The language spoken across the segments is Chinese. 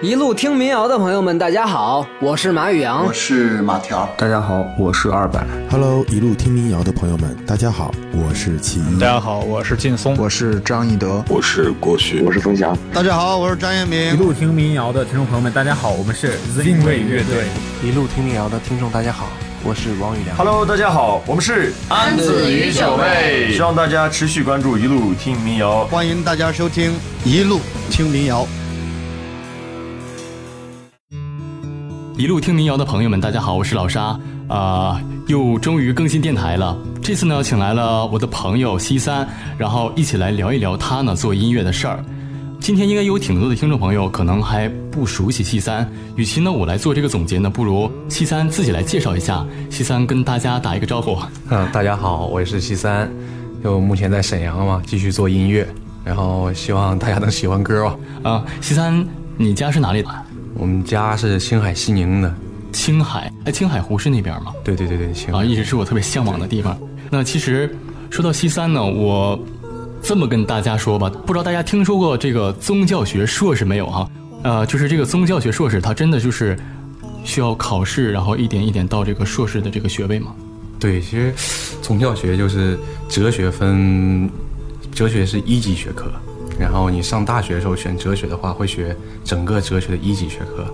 一路听民谣的朋友们，大家好，我是马宇阳，我是马条，大家好，我是二百。Hello，一路听民谣的朋友们，大家好，我是齐一。大家好，我是劲松，我是张义德，我是郭旭，我是冯翔。大家好，我是张彦明。一路听民谣的听众朋友们，大家好，我们是 Zing 卫乐队。一路听民谣的听众，大家好，我是王宇良。Hello，大家好，我们是安子与九妹，希望大家持续关注一路听民谣，欢迎大家收听一路听民谣。一路听民谣的朋友们，大家好，我是老沙啊、呃，又终于更新电台了。这次呢，请来了我的朋友西三，然后一起来聊一聊他呢做音乐的事儿。今天应该有挺多的听众朋友可能还不熟悉西三，与其呢我来做这个总结呢，不如西三自己来介绍一下。西三跟大家打一个招呼。嗯，大家好，我是西三，就目前在沈阳嘛，继续做音乐，然后希望大家能喜欢歌吧。啊，西三，你家是哪里的？我们家是青海西宁的，青海，哎，青海湖是那边吗？对对对对，青海啊，一直是我特别向往的地方。那其实说到西三呢，我这么跟大家说吧，不知道大家听说过这个宗教学硕士没有哈？呃，就是这个宗教学硕士，它真的就是需要考试，然后一点一点到这个硕士的这个学位吗？对，其实宗教学就是哲学分，哲学是一级学科。然后你上大学的时候选哲学的话，会学整个哲学的一级学科，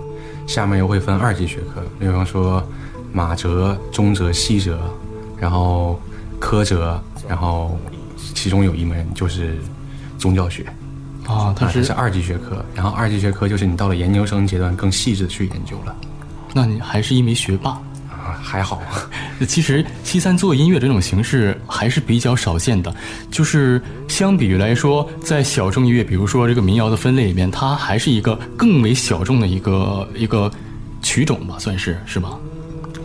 下面又会分二级学科，比方说马哲、中哲、西哲，然后科哲，然后其中有一门就是宗教学，啊，它是是二级学科。然后二级学科就是你到了研究生阶段更细致的去研究了。那你还是一名学霸啊？还好。其实西三做音乐这种形式还是比较少见的，就是相比于来说，在小众音乐，比如说这个民谣的分类里面，它还是一个更为小众的一个一个曲种吧，算是是吧？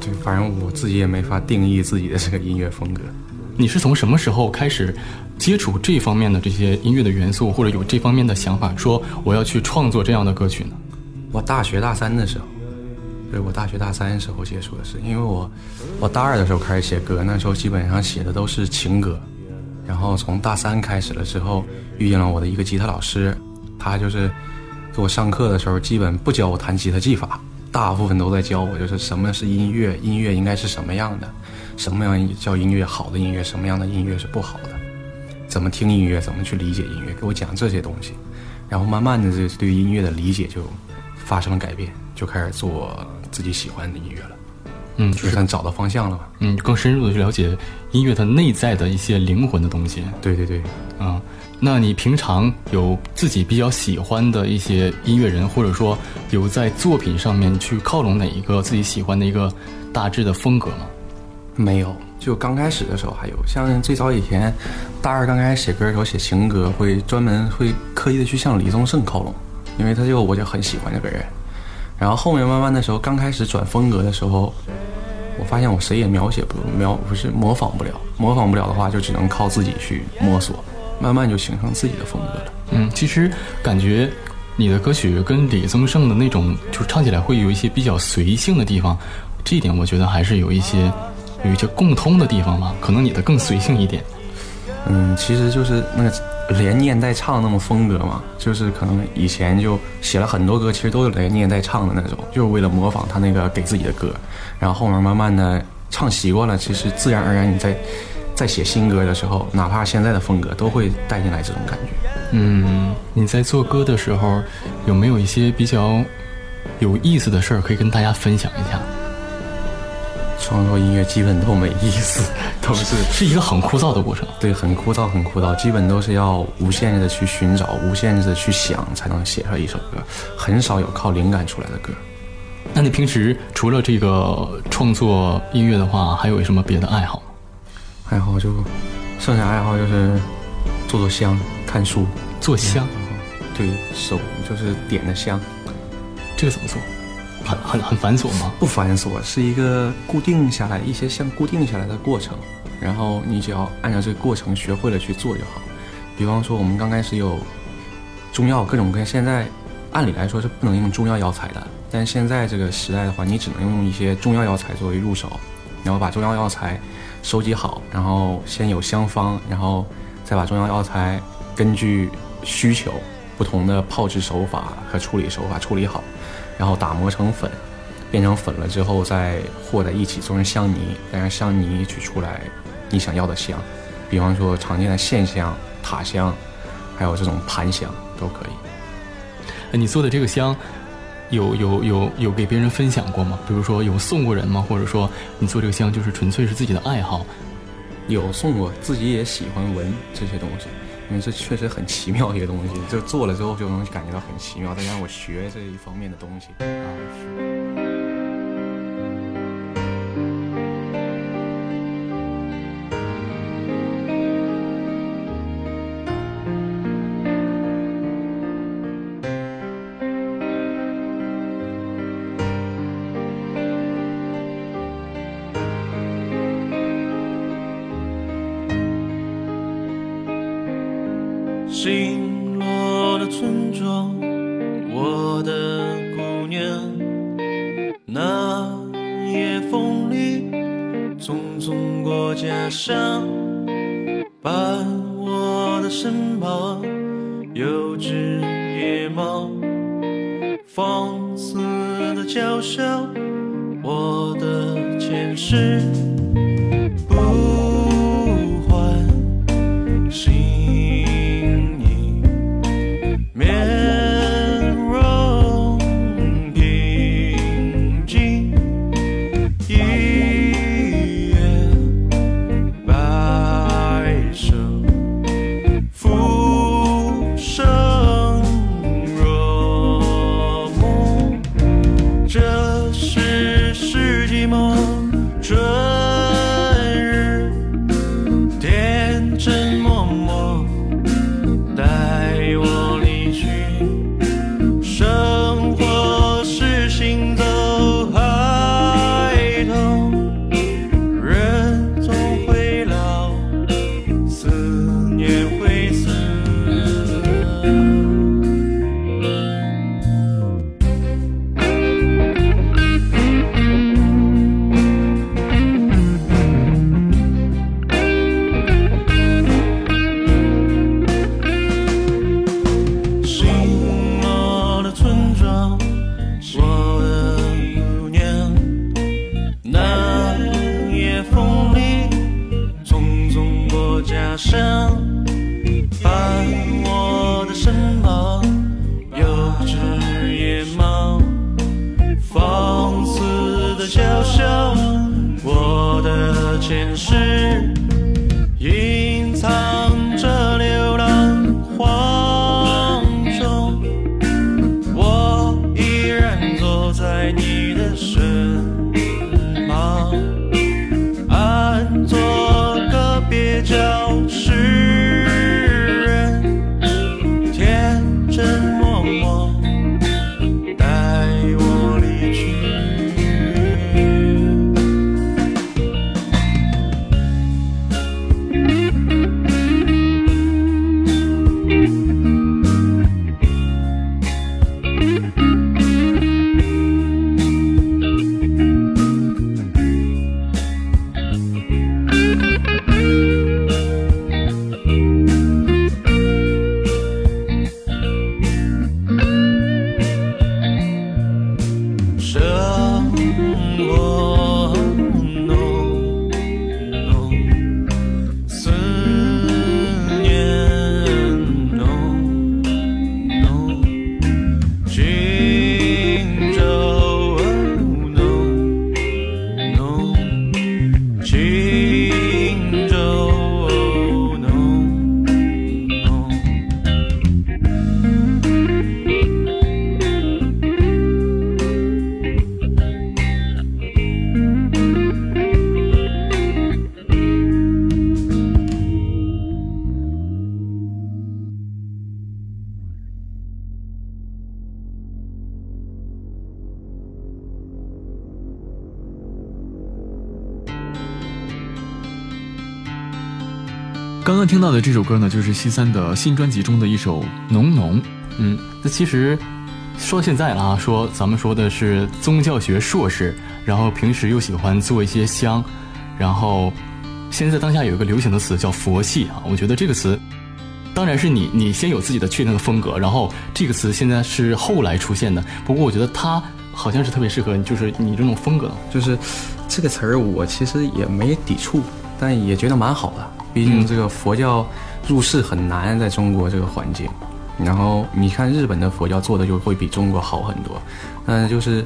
对，反正我自己也没法定义自己的这个音乐风格。你是从什么时候开始接触这方面的这些音乐的元素，或者有这方面的想法，说我要去创作这样的歌曲呢？我大学大三的时候。对我大学大三时候接触的是，因为我我大二的时候开始写歌，那时候基本上写的都是情歌，然后从大三开始了之后，遇见了我的一个吉他老师，他就是给我上课的时候，基本不教我弹吉他技法，大部分都在教我就是什么是音乐，音乐应该是什么样的，什么样叫音乐好的音乐，什么样的音乐是不好的，怎么听音乐，怎么去理解音乐，给我讲这些东西，然后慢慢的这对音乐的理解就发生了改变，就开始做。自己喜欢的音乐了，嗯，就算找到方向了吧，嗯，更深入的去了解音乐它内在的一些灵魂的东西。对对对，嗯，那你平常有自己比较喜欢的一些音乐人，或者说有在作品上面去靠拢哪一个自己喜欢的一个大致的风格吗？没有，就刚开始的时候还有，像最早以前大二刚开始写歌的时候写情歌，会专门会刻意的去向李宗盛靠拢，因为他就我就很喜欢这个人。然后后面慢慢的时候，刚开始转风格的时候，我发现我谁也描写不描不是模仿不了，模仿不了的话，就只能靠自己去摸索，慢慢就形成自己的风格了。嗯，其实感觉你的歌曲跟李宗盛的那种，就是唱起来会有一些比较随性的地方，这一点我觉得还是有一些有一些共通的地方吧。可能你的更随性一点。嗯，其实就是那个。连念带唱那种风格嘛，就是可能以前就写了很多歌，其实都是连念带唱的那种，就是为了模仿他那个给自己的歌。然后后面慢慢的唱习惯了，其实自然而然你在在写新歌的时候，哪怕现在的风格都会带进来这种感觉。嗯，你在做歌的时候有没有一些比较有意思的事儿可以跟大家分享一下？创作音乐基本都没意思，都是是一个很枯燥的过程。对，很枯燥，很枯燥，基本都是要无限制的去寻找，无限制的去想，才能写出一首歌。很少有靠灵感出来的歌。那你平时除了这个创作音乐的话，还有什么别的爱好吗？爱好就，剩下爱好就是做做香、看书、做香。对手就是点的香，这个怎么做？很很很繁琐吗？不繁琐，是一个固定下来一些像固定下来的过程，然后你只要按照这个过程学会了去做就好。比方说，我们刚开始有中药各种各样，现在按理来说是不能用中药药材的，但现在这个时代的话，你只能用一些中药药材作为入手，然后把中药药材收集好，然后先有香方，然后再把中药药材根据需求不同的泡制手法和处理手法处理好，然后打磨成粉，变成粉了之后再和在一起做成香泥，再让香泥取出来你想要的香，比方说常见的线香、塔香，还有这种盘香都可以。哎，你做的这个香，有有有有给别人分享过吗？比如说有送过人吗？或者说你做这个香就是纯粹是自己的爱好？有送过，自己也喜欢闻这些东西。因为这确实很奇妙一个东西，就做了之后就能感觉到很奇妙。再加上我学这一方面的东西，然听到的这首歌呢，就是西三的新专辑中的一首《浓浓》。嗯，那其实说现在了啊，说咱们说的是宗教学硕士，然后平时又喜欢做一些香，然后现在当下有一个流行的词叫佛系啊。我觉得这个词。当然是你你先有自己的确定的风格，然后这个词现在是后来出现的。不过我觉得它好像是特别适合，就是你这种风格。就是这个词儿，我其实也没抵触，但也觉得蛮好的。毕竟这个佛教入世很难，在中国这个环境。然后你看日本的佛教做的就会比中国好很多。嗯，就是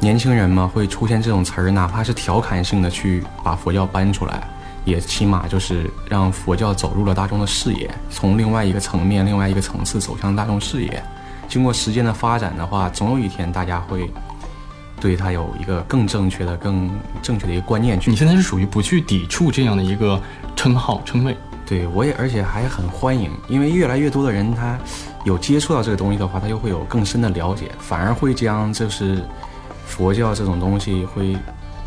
年轻人嘛，会出现这种词儿，哪怕是调侃性的去把佛教搬出来。也起码就是让佛教走入了大众的视野，从另外一个层面、另外一个层次走向大众视野。经过时间的发展的话，总有一天大家会对他有一个更正确的、更正确的一个观念。你现在是属于不去抵触这样的一个称号称谓？对我也，而且还很欢迎，因为越来越多的人他有接触到这个东西的话，他就会有更深的了解，反而会将就是佛教这种东西会。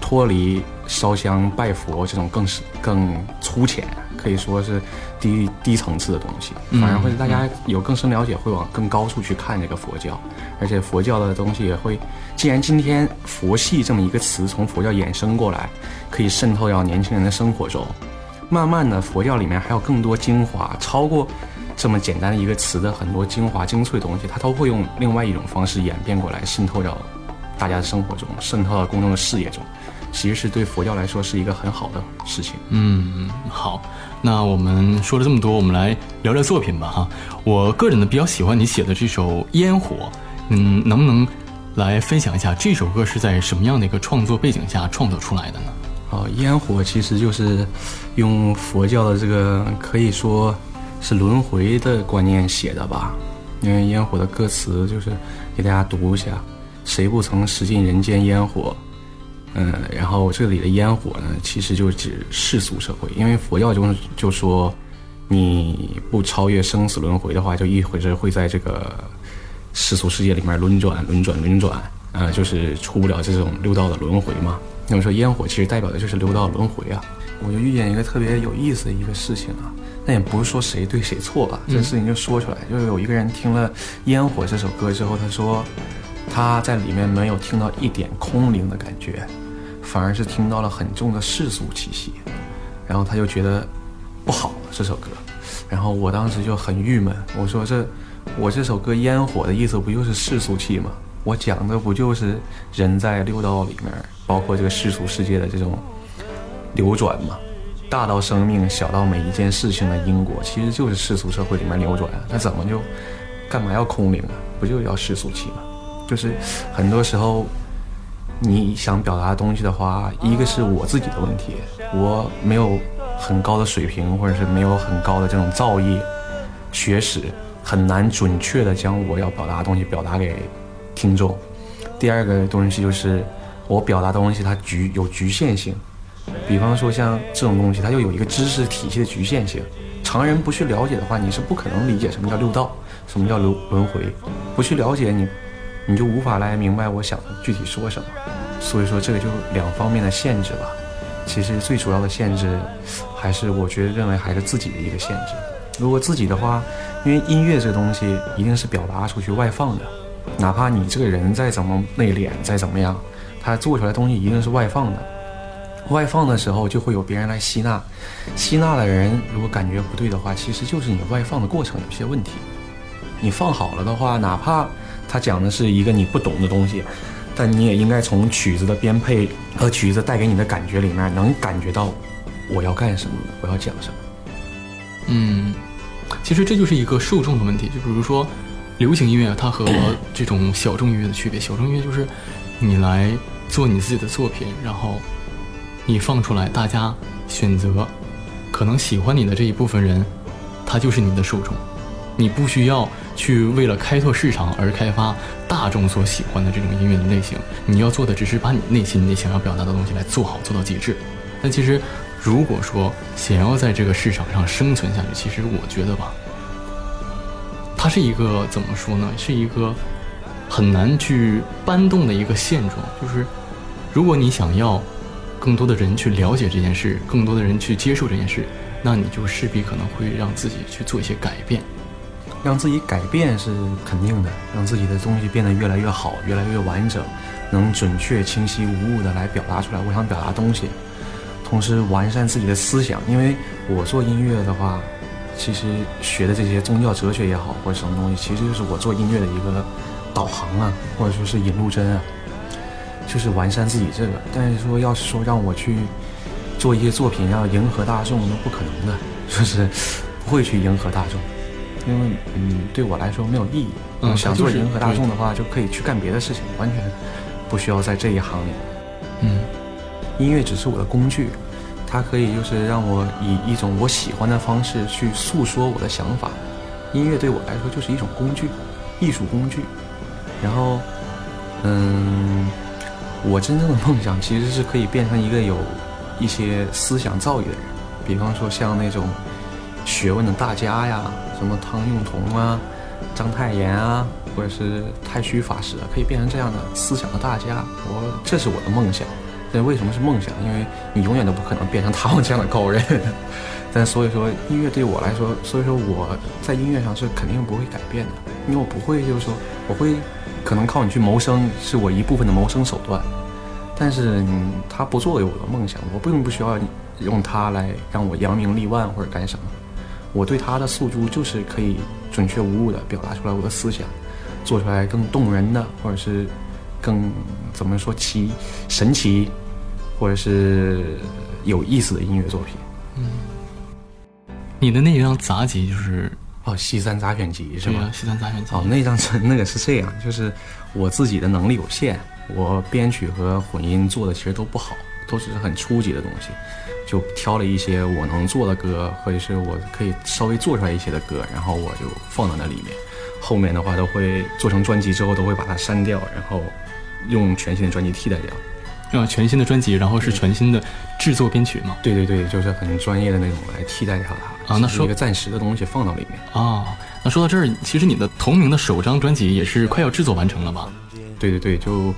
脱离烧香拜佛这种更是更粗浅，可以说是低低层次的东西，反而会大家有更深了解，会往更高处去看这个佛教，而且佛教的东西也会，既然今天佛系这么一个词从佛教衍生过来，可以渗透到年轻人的生活中，慢慢的佛教里面还有更多精华，超过这么简单的一个词的很多精华精粹的东西，它都会用另外一种方式演变过来，渗透到大家的生活中，渗透到公众的视野中。其实是对佛教来说是一个很好的事情。嗯，好，那我们说了这么多，我们来聊聊作品吧。哈，我个人呢比较喜欢你写的这首《烟火》，嗯，能不能来分享一下这首歌是在什么样的一个创作背景下创作出来的呢？哦，《烟火》其实就是用佛教的这个可以说是轮回的观念写的吧。因为《烟火》的歌词就是给大家读一下：谁不曾食尽人间烟火？嗯，然后这里的烟火呢，其实就指世俗社会，因为佛教中就说，你不超越生死轮回的话，就一会是会在这个世俗世界里面轮转、轮转、轮转，呃，就是出不了这种六道的轮回嘛。那么说烟火其实代表的就是六道轮回啊。我就遇见一个特别有意思的一个事情啊，那也不是说谁对谁错吧，这个事情就说出来，就是有一个人听了《烟火》这首歌之后，他说他在里面没有听到一点空灵的感觉。反而是听到了很重的世俗气息，然后他就觉得不好这首歌，然后我当时就很郁闷，我说这我这首歌烟火的意思不就是世俗气吗？我讲的不就是人在六道里面，包括这个世俗世界的这种流转吗？大到生命，小到每一件事情的因果，其实就是世俗社会里面流转。那怎么就干嘛要空灵啊？不就要世俗气吗？就是很多时候。你想表达的东西的话，一个是我自己的问题，我没有很高的水平，或者是没有很高的这种造诣、学识，很难准确的将我要表达的东西表达给听众。第二个东西就是我表达的东西它局有局限性，比方说像这种东西，它就有一个知识体系的局限性，常人不去了解的话，你是不可能理解什么叫六道，什么叫轮轮回，不去了解你。你就无法来明白我想具体说什么，所以说这个就两方面的限制吧。其实最主要的限制，还是我觉得认为还是自己的一个限制。如果自己的话，因为音乐这个东西一定是表达出去外放的，哪怕你这个人再怎么内敛，再怎么样，他做出来东西一定是外放的。外放的时候就会有别人来吸纳，吸纳的人如果感觉不对的话，其实就是你外放的过程有些问题。你放好了的话，哪怕。他讲的是一个你不懂的东西，但你也应该从曲子的编配和曲子带给你的感觉里面，能感觉到我要干什么，我要讲什么。嗯，其实这就是一个受众的问题。就比如说，流行音乐它和 这种小众音乐的区别，小众音乐就是你来做你自己的作品，然后你放出来，大家选择，可能喜欢你的这一部分人，他就是你的受众，你不需要。去为了开拓市场而开发大众所喜欢的这种音乐的类型，你要做的只是把你内心你想要表达的东西来做好做到极致。但其实，如果说想要在这个市场上生存下去，其实我觉得吧，它是一个怎么说呢？是一个很难去搬动的一个现状。就是如果你想要更多的人去了解这件事，更多的人去接受这件事，那你就势必可能会让自己去做一些改变。让自己改变是肯定的，让自己的东西变得越来越好，越来越完整，能准确、清晰、无误的来表达出来我想表达东西，同时完善自己的思想。因为我做音乐的话，其实学的这些宗教哲学也好，或者什么东西，其实就是我做音乐的一个导航啊，或者说是引路针啊，就是完善自己这个。但是说要是说让我去做一些作品要迎合大众，那不可能的，就是不会去迎合大众，因为嗯，对我来说没有意义。嗯，想做迎合大众的话，就可以去干别的事情，完全不需要在这一行里。嗯，音乐只是我的工具。它可以就是让我以一种我喜欢的方式去诉说我的想法，音乐对我来说就是一种工具，艺术工具。然后，嗯，我真正的梦想其实是可以变成一个有一些思想造诣的人，比方说像那种学问的大家呀，什么汤用彤啊、章太炎啊，或者是太虚法师啊，可以变成这样的思想的大家。我这是我的梦想。但为什么是梦想？因为你永远都不可能变成他们这样的高人。但所以说，音乐对我来说，所以说我在音乐上是肯定不会改变的。因为我不会就是说，我会可能靠你去谋生，是我一部分的谋生手段。但是他不作为我的梦想，我并不需要用它来让我扬名立万或者干什么。我对他的诉诸就是可以准确无误的表达出来我的思想，做出来更动人的，或者是更怎么说奇神奇。或者是有意思的音乐作品。嗯，你的那张杂集就是哦，《西山杂选集》是吗？《西山杂选集》哦，那张那个是这样，就是我自己的能力有限，我编曲和混音做的其实都不好，都只是很初级的东西，就挑了一些我能做的歌，或者是我可以稍微做出来一些的歌，然后我就放到那里面。后面的话都会做成专辑之后，都会把它删掉，然后用全新的专辑替代掉。啊，全新的专辑，然后是全新的制作编曲嘛？对对对，就是很专业的那种来替代掉它啊。那说一个暂时的东西放到里面啊。那说到这儿，其实你的同名的首张专辑也是快要制作完成了吧？对对对，就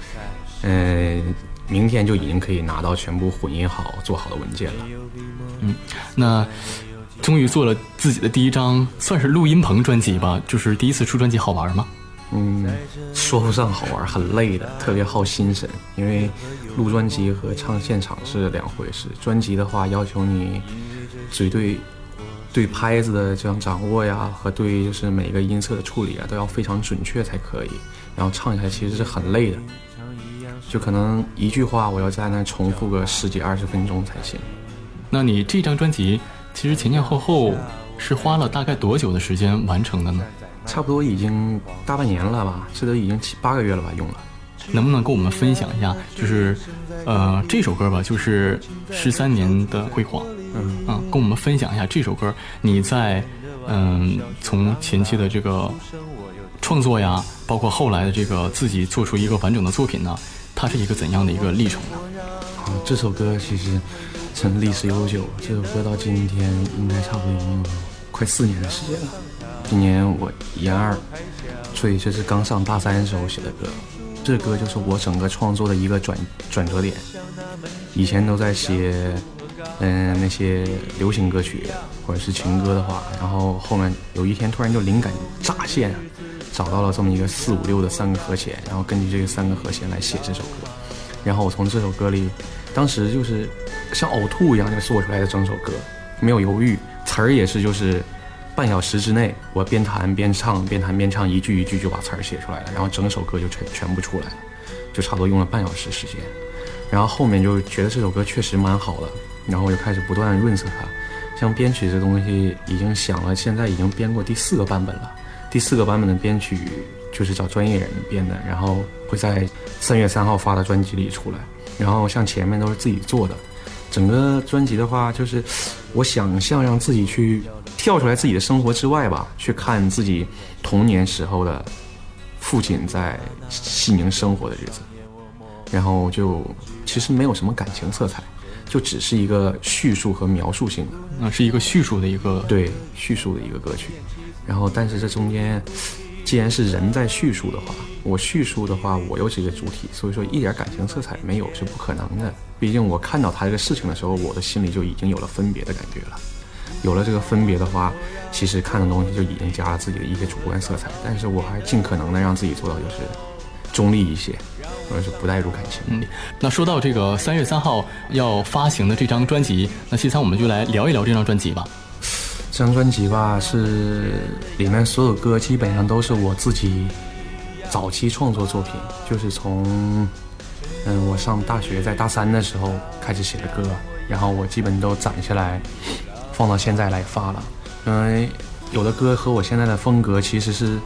呃，明天就已经可以拿到全部混音好、做好的文件了。嗯，那终于做了自己的第一张，算是录音棚专辑吧？就是第一次出专辑，好玩吗？嗯，说不上好玩，很累的，特别耗心神。因为录专辑和唱现场是两回事。专辑的话，要求你嘴对对拍子的这样掌握呀，和对就是每个音色的处理啊，都要非常准确才可以。然后唱起来其实是很累的，就可能一句话我要在那重复个十几二十分钟才行。那你这张专辑其实前前后后是花了大概多久的时间完成的呢？差不多已经大半年了吧，这都已经七八个月了吧，用了。能不能跟我们分享一下，就是，呃，这首歌吧，就是十三年的辉煌。嗯嗯，跟我们分享一下这首歌，你在，嗯，从前期的这个创作呀，包括后来的这个自己做出一个完整的作品呢，它是一个怎样的一个历程呢？啊，这首歌其实真历史悠久，这首歌到今天应该差不多已经有快四年的时间了。今年我研二，所以这是刚上大三的时候写的歌。这歌就是我整个创作的一个转转折点。以前都在写，嗯，那些流行歌曲或者是情歌的话，然后后面有一天突然就灵感乍现，找到了这么一个四五六的三个和弦，然后根据这个三个和弦来写这首歌。然后我从这首歌里，当时就是像呕吐一样就做出来的整首歌，没有犹豫，词儿也是就是。半小时之内，我边弹边唱，边弹边唱，一句一句就把词儿写出来了，然后整首歌就全全部出来了，就差不多用了半小时时间。然后后面就觉得这首歌确实蛮好的，然后我就开始不断润色它。像编曲这东西已经想了，现在已经编过第四个版本了。第四个版本的编曲就是找专业人编的，然后会在三月三号发的专辑里出来。然后像前面都是自己做的，整个专辑的话，就是我想象让自己去。跳出来自己的生活之外吧，去看自己童年时候的父亲在西宁生活的日子，然后就其实没有什么感情色彩，就只是一个叙述和描述性的，那是一个叙述的一个对叙述的一个歌曲。然后，但是这中间既然是人在叙述的话，我叙述的话，我又是一个主体，所以说一点感情色彩没有是不可能的。毕竟我看到他这个事情的时候，我的心里就已经有了分别的感觉了。有了这个分别的话，其实看的东西就已经加了自己的一些主观色彩。但是我还尽可能的让自己做到就是中立一些，或者是不带入感情。嗯，那说到这个三月三号要发行的这张专辑，那西餐我们就来聊一聊这张专辑吧。这张专辑吧，是里面所有歌基本上都是我自己早期创作作品，就是从嗯我上大学在大三的时候开始写的歌，然后我基本都攒下来放到现在来发了。因为有的歌和我现在的风格其实是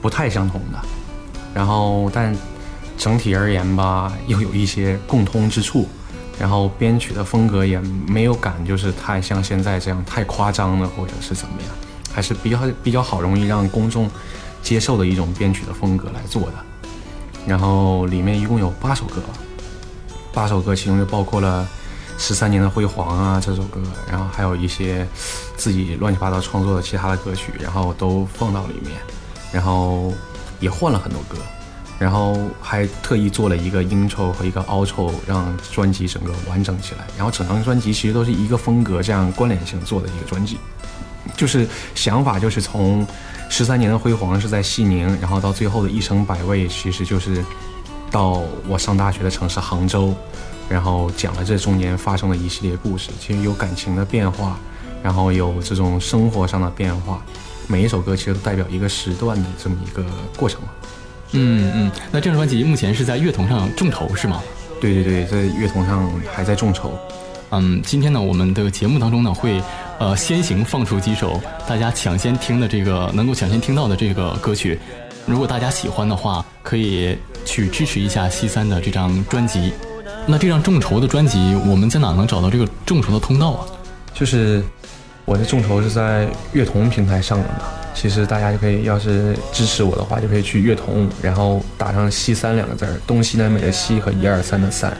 不太相同的，然后但整体而言吧，又有一些共通之处。然后编曲的风格也没有感，就是太像现在这样太夸张了，或者是怎么样，还是比较比较好，容易让公众接受的一种编曲的风格来做的。然后里面一共有八首歌，八首歌其中就包括了《十三年的辉煌》啊这首歌，然后还有一些自己乱七八糟创作的其他的歌曲，然后都放到里面，然后也换了很多歌。然后还特意做了一个 intro 和一个 outro，让专辑整个完整起来。然后整张专辑其实都是一个风格这样关联性做的一个专辑，就是想法就是从十三年的辉煌是在西宁，然后到最后的一生百味，其实就是到我上大学的城市杭州，然后讲了这中间发生的一系列故事。其实有感情的变化，然后有这种生活上的变化，每一首歌其实都代表一个时段的这么一个过程。嗯嗯，那这张专辑目前是在乐童上众筹是吗？对对对，在乐童上还在众筹。嗯，今天呢，我们的节目当中呢，会呃先行放出几首大家抢先听的这个能够抢先听到的这个歌曲。如果大家喜欢的话，可以去支持一下西三的这张专辑。那这张众筹的专辑，我们在哪能找到这个众筹的通道啊？就是我的众筹是在乐童平台上的嘛。其实大家就可以，要是支持我的话，就可以去乐童，然后打上“西三”两个字儿，东西南北的西和一二三的三，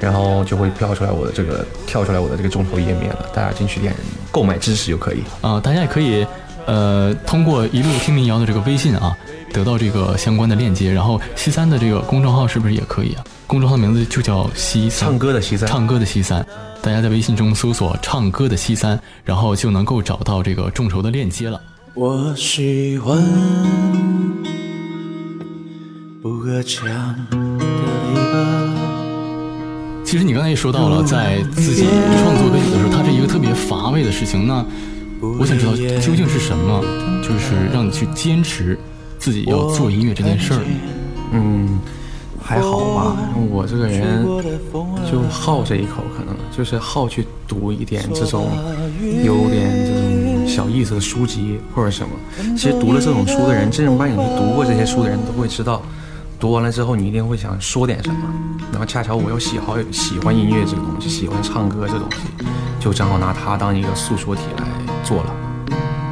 然后就会跳出来我的这个跳出来我的这个众筹页面了。大家进去点购买支持就可以。啊，大家也可以，呃，通过一路听民谣的这个微信啊，得到这个相关的链接。然后西三的这个公众号是不是也可以啊？公众号名字就叫西三，唱歌的西三，唱歌的西三。大家在微信中搜索“唱歌的西三”，然后就能够找到这个众筹的链接了。我喜欢不合墙的篱笆。其实你刚才也说到了，在自己创作歌曲的时候，它是一个特别乏味的事情。那我想知道，究竟是什么，就是让你去坚持自己要做音乐这件事儿？嗯。还好吧，我这个人就好这一口，可能就是好去读一点这种有点小意思的书籍或者什么。其实读了这种书的人，真正把你读过这些书的人都会知道，读完了之后你一定会想说点什么。然后恰巧我又喜好喜欢音乐这个东西，喜欢唱歌这东西，就正好拿它当一个诉说体来做了。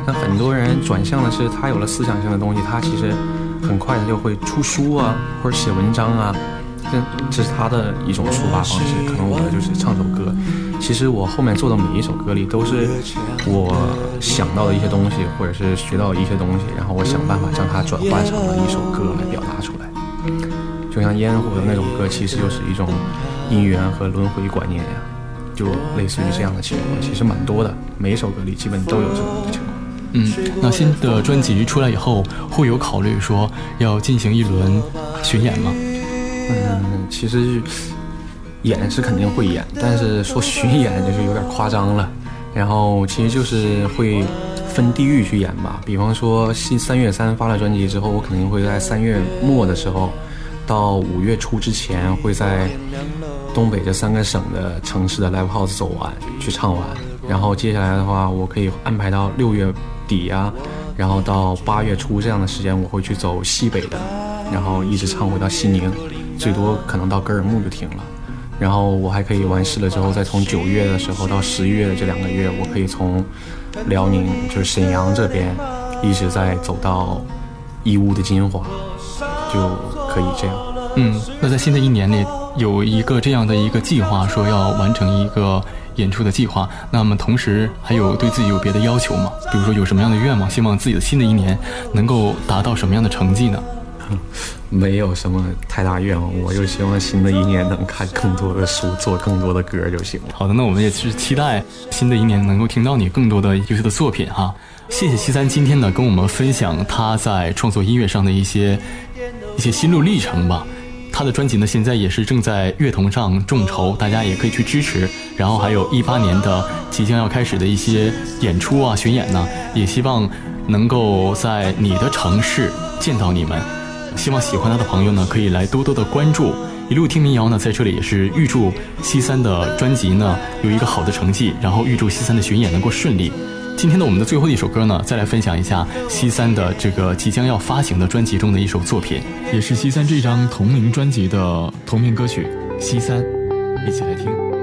但很多人转向的是，他有了思想性的东西，他其实。很快他就会出书啊，或者写文章啊，这这是他的一种抒发方式。可能我就是唱首歌。其实我后面做的每一首歌里，都是我想到的一些东西，或者是学到的一些东西，然后我想办法将它转换成了一首歌来表达出来。就像烟火的那种歌，其实就是一种姻缘和轮回观念呀，就类似于这样的情况，其实蛮多的。每一首歌里基本都有这种情况。嗯，那新的专辑出来以后，会有考虑说要进行一轮巡演吗？嗯，其实演是肯定会演，但是说巡演就是有点夸张了。然后其实就是会分地域去演吧，比方说新三月三发了专辑之后，我肯定会在三月末的时候到五月初之前，会在东北这三个省的城市的 live house 走完去唱完。然后接下来的话，我可以安排到六月。底呀，然后到八月初这样的时间，我会去走西北的，然后一直唱回到西宁，最多可能到格尔木就停了。然后我还可以完事了之后，再从九月的时候到十一月的这两个月，我可以从辽宁就是沈阳这边，一直在走到义乌的金华，就可以这样。嗯，那在新的一年里，有一个这样的一个计划，说要完成一个。演出的计划，那么同时还有对自己有别的要求吗？比如说有什么样的愿望，希望自己的新的一年能够达到什么样的成绩呢？没有什么太大愿望，我就希望新的一年能看更多的书，做更多的歌就行了。好的，那我们也是期待新的一年能够听到你更多的优秀的作品哈。谢谢西三今天呢跟我们分享他在创作音乐上的一些一些心路历程吧。他的专辑呢，现在也是正在乐童上众筹，大家也可以去支持。然后还有一八年的即将要开始的一些演出啊、巡演呢，也希望能够在你的城市见到你们。希望喜欢他的朋友呢，可以来多多的关注。一路听民谣呢，在这里也是预祝西三的专辑呢有一个好的成绩，然后预祝西三的巡演能够顺利。今天的我们的最后一首歌呢，再来分享一下西三的这个即将要发行的专辑中的一首作品，也是西三这张同名专辑的同名歌曲《西三》，一起来听。